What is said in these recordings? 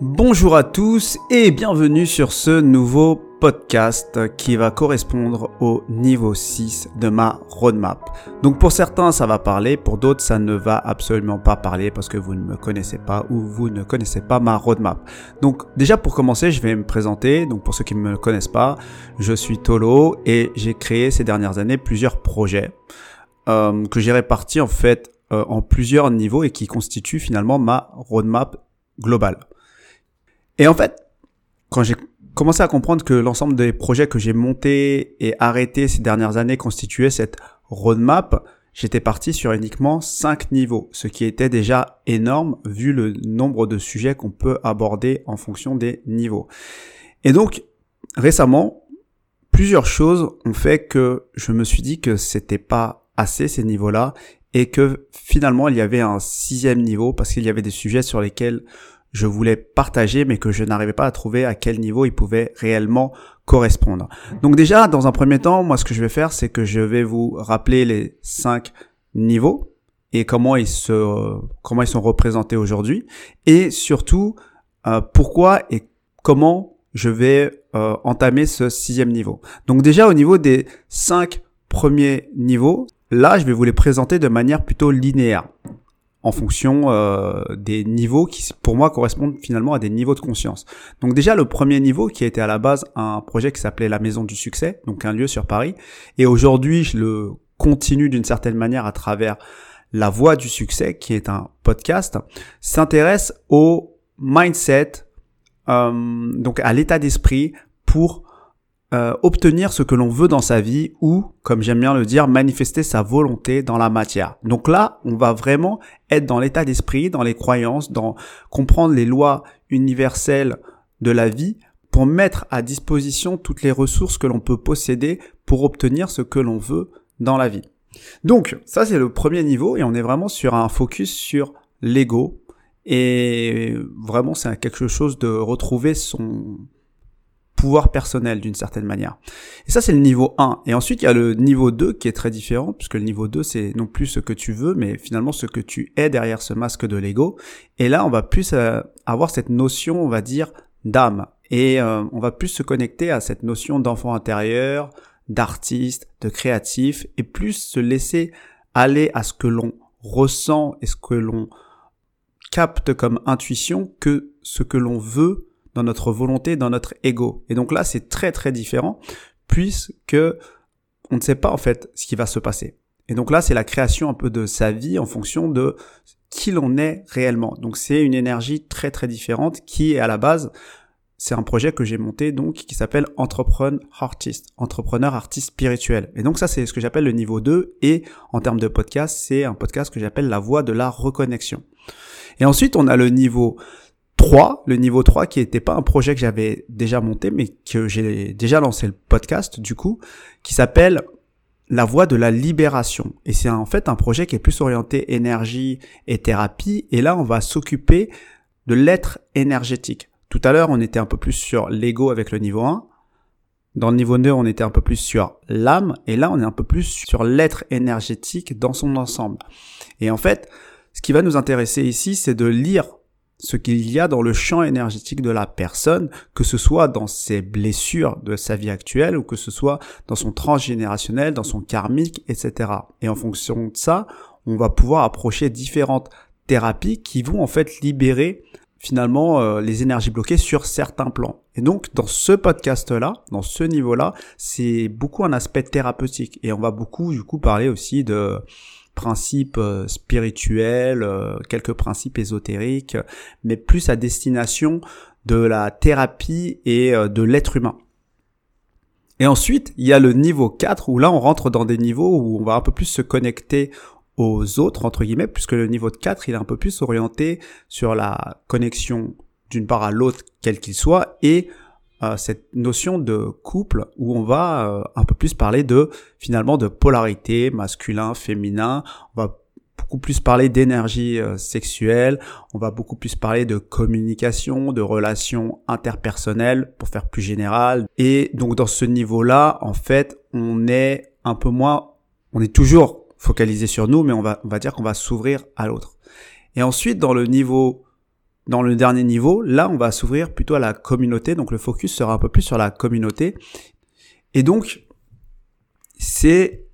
Bonjour à tous et bienvenue sur ce nouveau podcast qui va correspondre au niveau 6 de ma roadmap. Donc pour certains ça va parler, pour d'autres ça ne va absolument pas parler parce que vous ne me connaissez pas ou vous ne connaissez pas ma roadmap. Donc déjà pour commencer je vais me présenter, donc pour ceux qui ne me connaissent pas, je suis Tolo et j'ai créé ces dernières années plusieurs projets euh, que j'ai répartis en fait euh, en plusieurs niveaux et qui constituent finalement ma roadmap globale. Et en fait, quand j'ai commencé à comprendre que l'ensemble des projets que j'ai montés et arrêtés ces dernières années constituaient cette roadmap, j'étais parti sur uniquement 5 niveaux, ce qui était déjà énorme vu le nombre de sujets qu'on peut aborder en fonction des niveaux. Et donc, récemment, plusieurs choses ont fait que je me suis dit que c'était pas assez ces niveaux-là et que finalement il y avait un sixième niveau parce qu'il y avait des sujets sur lesquels je voulais partager mais que je n'arrivais pas à trouver à quel niveau il pouvait réellement correspondre. Donc déjà, dans un premier temps, moi ce que je vais faire, c'est que je vais vous rappeler les cinq niveaux et comment ils se comment ils sont représentés aujourd'hui et surtout euh, pourquoi et comment je vais euh, entamer ce sixième niveau. Donc déjà au niveau des cinq premiers niveaux, là je vais vous les présenter de manière plutôt linéaire en fonction euh, des niveaux qui, pour moi, correspondent finalement à des niveaux de conscience. Donc déjà, le premier niveau, qui était à la base un projet qui s'appelait la Maison du Succès, donc un lieu sur Paris, et aujourd'hui, je le continue d'une certaine manière à travers La Voix du Succès, qui est un podcast, s'intéresse au mindset, euh, donc à l'état d'esprit pour euh, obtenir ce que l'on veut dans sa vie ou, comme j'aime bien le dire, manifester sa volonté dans la matière. Donc là, on va vraiment être dans l'état d'esprit, dans les croyances, dans comprendre les lois universelles de la vie pour mettre à disposition toutes les ressources que l'on peut posséder pour obtenir ce que l'on veut dans la vie. Donc, ça c'est le premier niveau et on est vraiment sur un focus sur l'ego et vraiment c'est quelque chose de retrouver son pouvoir personnel d'une certaine manière. Et ça, c'est le niveau 1. Et ensuite, il y a le niveau 2 qui est très différent, puisque le niveau 2, c'est non plus ce que tu veux, mais finalement ce que tu es derrière ce masque de l'ego. Et là, on va plus euh, avoir cette notion, on va dire, d'âme. Et euh, on va plus se connecter à cette notion d'enfant intérieur, d'artiste, de créatif, et plus se laisser aller à ce que l'on ressent et ce que l'on capte comme intuition que ce que l'on veut dans notre volonté, dans notre ego. Et donc là, c'est très très différent puisque on ne sait pas en fait ce qui va se passer. Et donc là, c'est la création un peu de sa vie en fonction de qui l'on est réellement. Donc c'est une énergie très très différente qui est à la base c'est un projet que j'ai monté donc qui s'appelle Entrepreneur Artist, entrepreneur artiste spirituel. Et donc ça c'est ce que j'appelle le niveau 2 et en termes de podcast, c'est un podcast que j'appelle la voie de la reconnexion. Et ensuite, on a le niveau 3, le niveau 3 qui n'était pas un projet que j'avais déjà monté mais que j'ai déjà lancé le podcast du coup qui s'appelle la voie de la libération et c'est en fait un projet qui est plus orienté énergie et thérapie et là on va s'occuper de l'être énergétique. Tout à l'heure on était un peu plus sur l'ego avec le niveau 1. Dans le niveau 2 on était un peu plus sur l'âme et là on est un peu plus sur l'être énergétique dans son ensemble. Et en fait ce qui va nous intéresser ici c'est de lire ce qu'il y a dans le champ énergétique de la personne, que ce soit dans ses blessures de sa vie actuelle ou que ce soit dans son transgénérationnel, dans son karmique, etc. Et en fonction de ça, on va pouvoir approcher différentes thérapies qui vont en fait libérer finalement euh, les énergies bloquées sur certains plans. Et donc dans ce podcast-là, dans ce niveau-là, c'est beaucoup un aspect thérapeutique et on va beaucoup du coup parler aussi de principes euh, spirituels, euh, quelques principes ésotériques, mais plus à destination de la thérapie et euh, de l'être humain. Et ensuite, il y a le niveau 4 où là on rentre dans des niveaux où on va un peu plus se connecter aux autres, entre guillemets, puisque le niveau de 4, il est un peu plus orienté sur la connexion d'une part à l'autre, quel qu'il soit, et cette notion de couple où on va euh, un peu plus parler de finalement de polarité masculin féminin. On va beaucoup plus parler d'énergie euh, sexuelle. On va beaucoup plus parler de communication de relations interpersonnelles pour faire plus général. Et donc dans ce niveau là en fait on est un peu moins on est toujours focalisé sur nous mais on va on va dire qu'on va s'ouvrir à l'autre. Et ensuite dans le niveau dans le dernier niveau, là, on va s'ouvrir plutôt à la communauté. Donc, le focus sera un peu plus sur la communauté. Et donc, c'est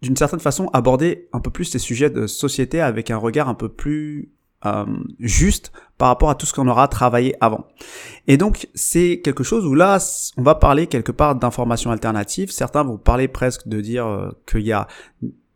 d'une certaine façon aborder un peu plus ces sujets de société avec un regard un peu plus euh, juste par rapport à tout ce qu'on aura travaillé avant. Et donc c'est quelque chose où là on va parler quelque part d'informations alternatives. Certains vont parler presque de dire euh, qu'il y a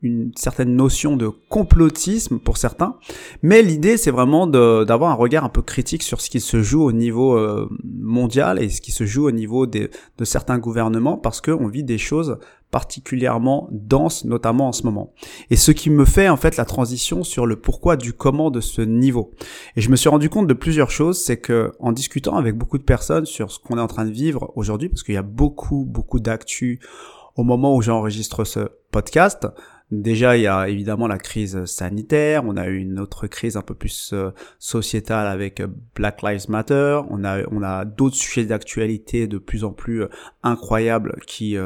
une certaine notion de complotisme pour certains, mais l'idée c'est vraiment d'avoir un regard un peu critique sur ce qui se joue au niveau euh, mondial et ce qui se joue au niveau de certains gouvernements parce qu'on vit des choses particulièrement denses, notamment en ce moment. Et ce qui me fait en fait la transition sur le pourquoi du comment de ce niveau. Et je me suis rendu compte de plusieurs choses, c'est que en discutant avec beaucoup de personnes sur ce qu'on est en train de vivre aujourd'hui, parce qu'il y a beaucoup beaucoup d'actu au moment où j'enregistre ce podcast, Déjà, il y a évidemment la crise sanitaire, on a eu une autre crise un peu plus euh, sociétale avec euh, Black Lives Matter, on a, on a d'autres sujets d'actualité de plus en plus euh, incroyables qui,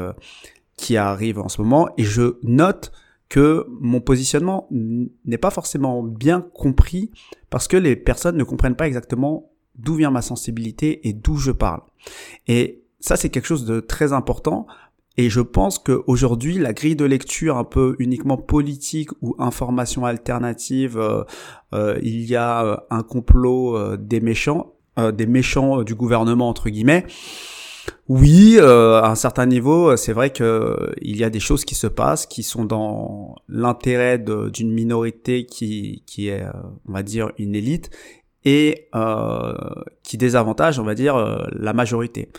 qui arrivent en ce moment, et je note que mon positionnement n'est pas forcément bien compris parce que les personnes ne comprennent pas exactement d'où vient ma sensibilité et d'où je parle. Et ça, c'est quelque chose de très important et je pense qu'aujourd'hui, la grille de lecture un peu uniquement politique ou information alternative, euh, euh, il y a euh, un complot des méchants, des méchants du gouvernement entre guillemets. Oui, à un certain niveau, c'est vrai que il y a des choses qui se passent, qui sont dans l'intérêt d'une minorité qui, qui est, on va dire, une élite, et qui désavantage, on va dire, la majorité.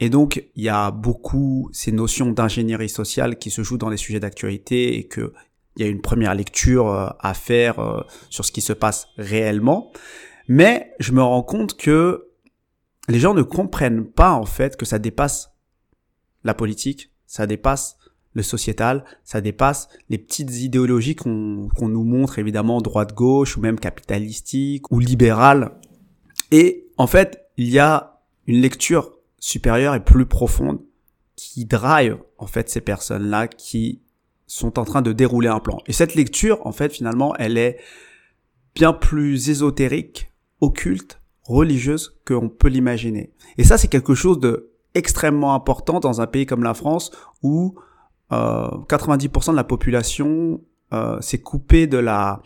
Et donc, il y a beaucoup ces notions d'ingénierie sociale qui se jouent dans les sujets d'actualité et que il y a une première lecture euh, à faire euh, sur ce qui se passe réellement. Mais je me rends compte que les gens ne comprennent pas en fait que ça dépasse la politique, ça dépasse le sociétal, ça dépasse les petites idéologies qu'on nous montre évidemment droite-gauche ou même capitalistique ou libérale. Et en fait, il y a une lecture supérieure et plus profonde qui drive en fait ces personnes-là qui sont en train de dérouler un plan. Et cette lecture, en fait, finalement, elle est bien plus ésotérique, occulte, religieuse qu'on peut l'imaginer. Et ça, c'est quelque chose de extrêmement important dans un pays comme la France où euh, 90% de la population euh, s'est coupée de la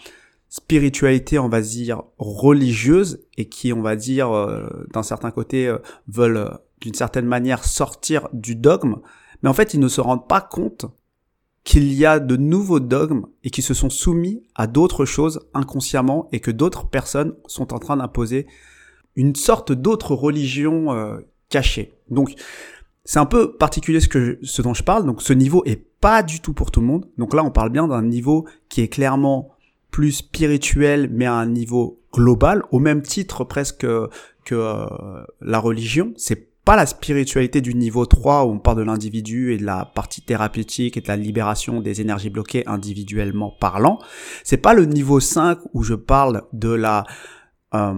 spiritualité, on va dire, religieuse et qui, on va dire, euh, d'un certain côté, euh, veulent d'une certaine manière sortir du dogme, mais en fait ils ne se rendent pas compte qu'il y a de nouveaux dogmes et qui se sont soumis à d'autres choses inconsciemment et que d'autres personnes sont en train d'imposer une sorte d'autre religion euh, cachée. Donc c'est un peu particulier ce que ce dont je parle. Donc ce niveau est pas du tout pour tout le monde. Donc là on parle bien d'un niveau qui est clairement plus spirituel mais à un niveau global au même titre presque que euh, la religion. C'est pas la spiritualité du niveau 3 où on parle de l'individu et de la partie thérapeutique et de la libération des énergies bloquées individuellement parlant. C'est pas le niveau 5 où je parle de la euh,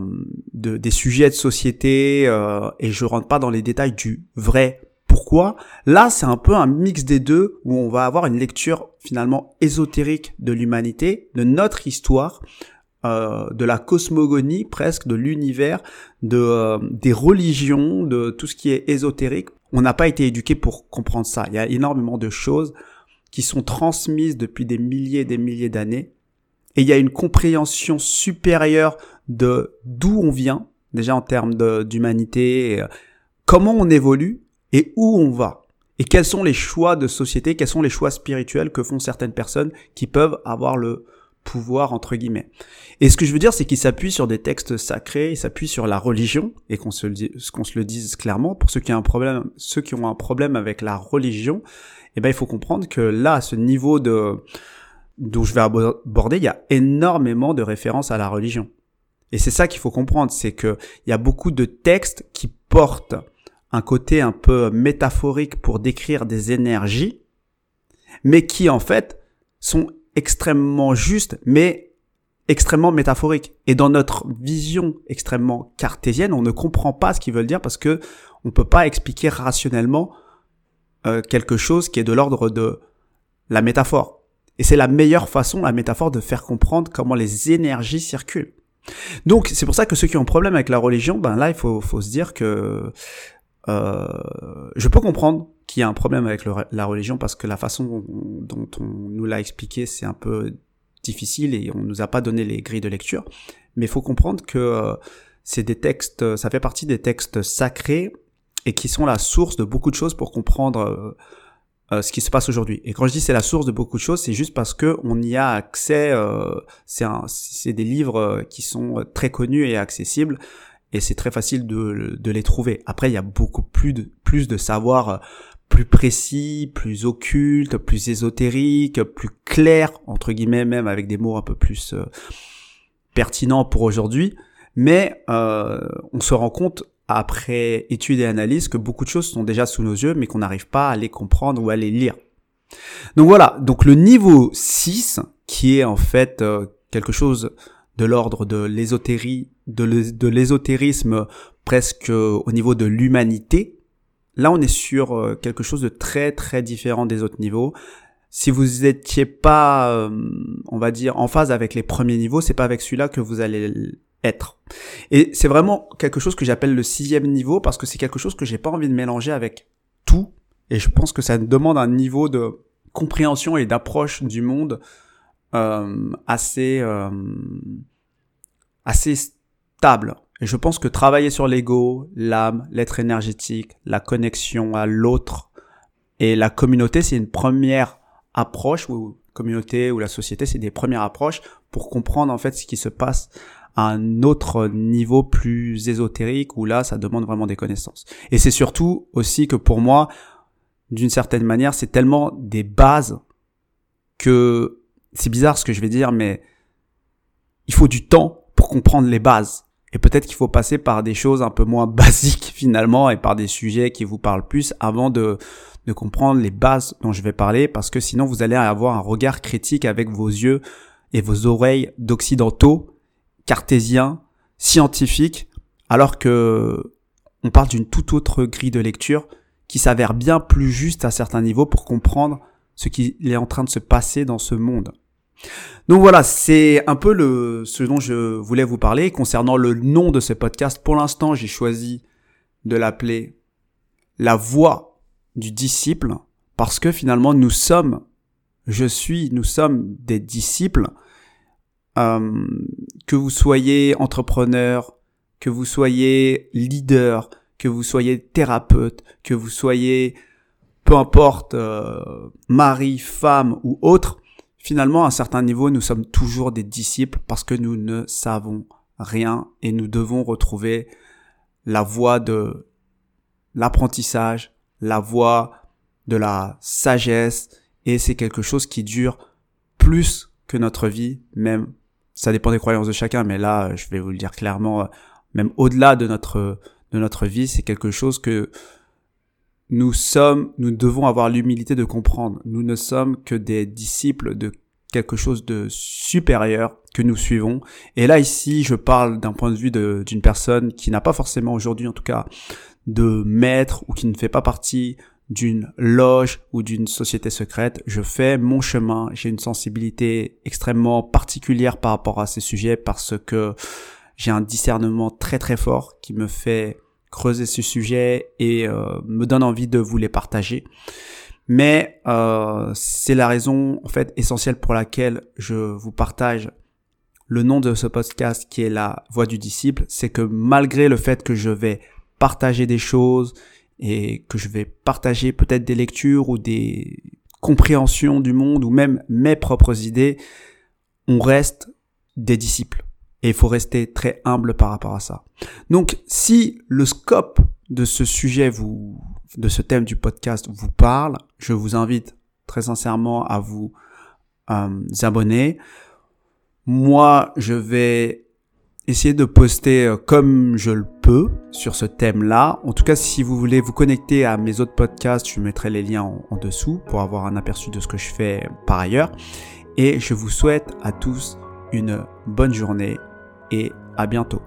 de, des sujets de société euh, et je rentre pas dans les détails du vrai pourquoi. Là, c'est un peu un mix des deux où on va avoir une lecture finalement ésotérique de l'humanité, de notre histoire, euh, de la cosmogonie presque, de l'univers, de euh, des religions, de tout ce qui est ésotérique. On n'a pas été éduqué pour comprendre ça. Il y a énormément de choses qui sont transmises depuis des milliers et des milliers d'années. Et il y a une compréhension supérieure de d'où on vient, déjà en termes d'humanité, euh, comment on évolue et où on va? Et quels sont les choix de société, quels sont les choix spirituels que font certaines personnes qui peuvent avoir le, pouvoir entre guillemets? Et ce que je veux dire, c'est qu'il s'appuie sur des textes sacrés, il s'appuie sur la religion, et qu'on se, le dise clairement, pour ceux qui ont un problème, ceux qui ont un problème avec la religion, eh ben, il faut comprendre que là, à ce niveau de, dont je vais aborder, il y a énormément de références à la religion. Et c'est ça qu'il faut comprendre, c'est que il y a beaucoup de textes qui portent un côté un peu métaphorique pour décrire des énergies, mais qui en fait sont extrêmement juste, mais extrêmement métaphorique. Et dans notre vision extrêmement cartésienne, on ne comprend pas ce qu'ils veulent dire parce que on peut pas expliquer rationnellement euh, quelque chose qui est de l'ordre de la métaphore. Et c'est la meilleure façon, la métaphore, de faire comprendre comment les énergies circulent. Donc c'est pour ça que ceux qui ont problème avec la religion, ben là il faut, faut se dire que euh, je peux comprendre qu'il y a un problème avec la religion parce que la façon dont on nous l'a expliqué c'est un peu difficile et on nous a pas donné les grilles de lecture. Mais il faut comprendre que euh, c'est des textes, ça fait partie des textes sacrés et qui sont la source de beaucoup de choses pour comprendre euh, ce qui se passe aujourd'hui. Et quand je dis c'est la source de beaucoup de choses, c'est juste parce que on y a accès. C'est des livres qui sont très connus et accessibles, et c'est très facile de, de, les trouver. Après, il y a beaucoup plus de plus de savoir plus précis, plus occulte, plus ésotérique, plus clair entre guillemets, même avec des mots un peu plus euh, pertinents pour aujourd'hui. Mais on se rend compte après étude et analyse que beaucoup de choses sont déjà sous nos yeux mais qu'on n'arrive pas à les comprendre ou à les lire. Donc voilà, donc le niveau 6 qui est en fait euh, quelque chose de l'ordre de l'ésotérie, de l'ésotérisme presque au niveau de l'humanité. Là, on est sur euh, quelque chose de très très différent des autres niveaux. Si vous étiez pas, euh, on va dire, en phase avec les premiers niveaux, c'est pas avec celui-là que vous allez être. Et c'est vraiment quelque chose que j'appelle le sixième niveau parce que c'est quelque chose que j'ai pas envie de mélanger avec tout. Et je pense que ça demande un niveau de compréhension et d'approche du monde euh, assez euh, assez stable. Et je pense que travailler sur l'ego, l'âme, l'être énergétique, la connexion à l'autre et la communauté, c'est une première approche ou communauté ou la société, c'est des premières approches pour comprendre en fait ce qui se passe un autre niveau plus ésotérique où là, ça demande vraiment des connaissances. Et c'est surtout aussi que pour moi, d'une certaine manière, c'est tellement des bases que c'est bizarre ce que je vais dire, mais il faut du temps pour comprendre les bases. Et peut-être qu'il faut passer par des choses un peu moins basiques finalement et par des sujets qui vous parlent plus avant de, comprendre les bases dont je vais parler parce que sinon vous allez avoir un regard critique avec vos yeux et vos oreilles d'occidentaux cartésien, scientifique, alors que on parle d'une toute autre grille de lecture qui s'avère bien plus juste à certains niveaux pour comprendre ce qui est en train de se passer dans ce monde. Donc voilà, c'est un peu le, ce dont je voulais vous parler. Concernant le nom de ce podcast, pour l'instant, j'ai choisi de l'appeler La voix du disciple, parce que finalement, nous sommes, je suis, nous sommes des disciples, euh, que vous soyez entrepreneur, que vous soyez leader, que vous soyez thérapeute, que vous soyez peu importe euh, mari, femme ou autre, finalement à un certain niveau nous sommes toujours des disciples parce que nous ne savons rien et nous devons retrouver la voie de l'apprentissage, la voie de la sagesse et c'est quelque chose qui dure plus que notre vie, même ça dépend des croyances de chacun, mais là, je vais vous le dire clairement, euh, même au-delà de notre de notre vie, c'est quelque chose que nous sommes, nous devons avoir l'humilité de comprendre. Nous ne sommes que des disciples de quelque chose de supérieur que nous suivons. Et là, ici, je parle d'un point de vue d'une personne qui n'a pas forcément aujourd'hui, en tout cas, de maître ou qui ne fait pas partie d'une loge ou d'une société secrète. Je fais mon chemin. J'ai une sensibilité extrêmement particulière par rapport à ces sujets parce que j'ai un discernement très très fort qui me fait creuser ce sujet et euh, me donne envie de vous les partager. Mais euh, c'est la raison en fait essentielle pour laquelle je vous partage le nom de ce podcast qui est la voix du disciple, c'est que malgré le fait que je vais partager des choses et que je vais partager peut-être des lectures ou des compréhensions du monde ou même mes propres idées, on reste des disciples. Et il faut rester très humble par rapport à ça. Donc, si le scope de ce sujet vous, de ce thème du podcast vous parle, je vous invite très sincèrement à vous euh, abonner. Moi, je vais essayer de poster euh, comme je le peux sur ce thème-là. En tout cas, si vous voulez vous connecter à mes autres podcasts, je mettrai les liens en, dessous pour avoir un aperçu de ce que je fais par ailleurs. Et je vous souhaite à tous une bonne journée et à bientôt.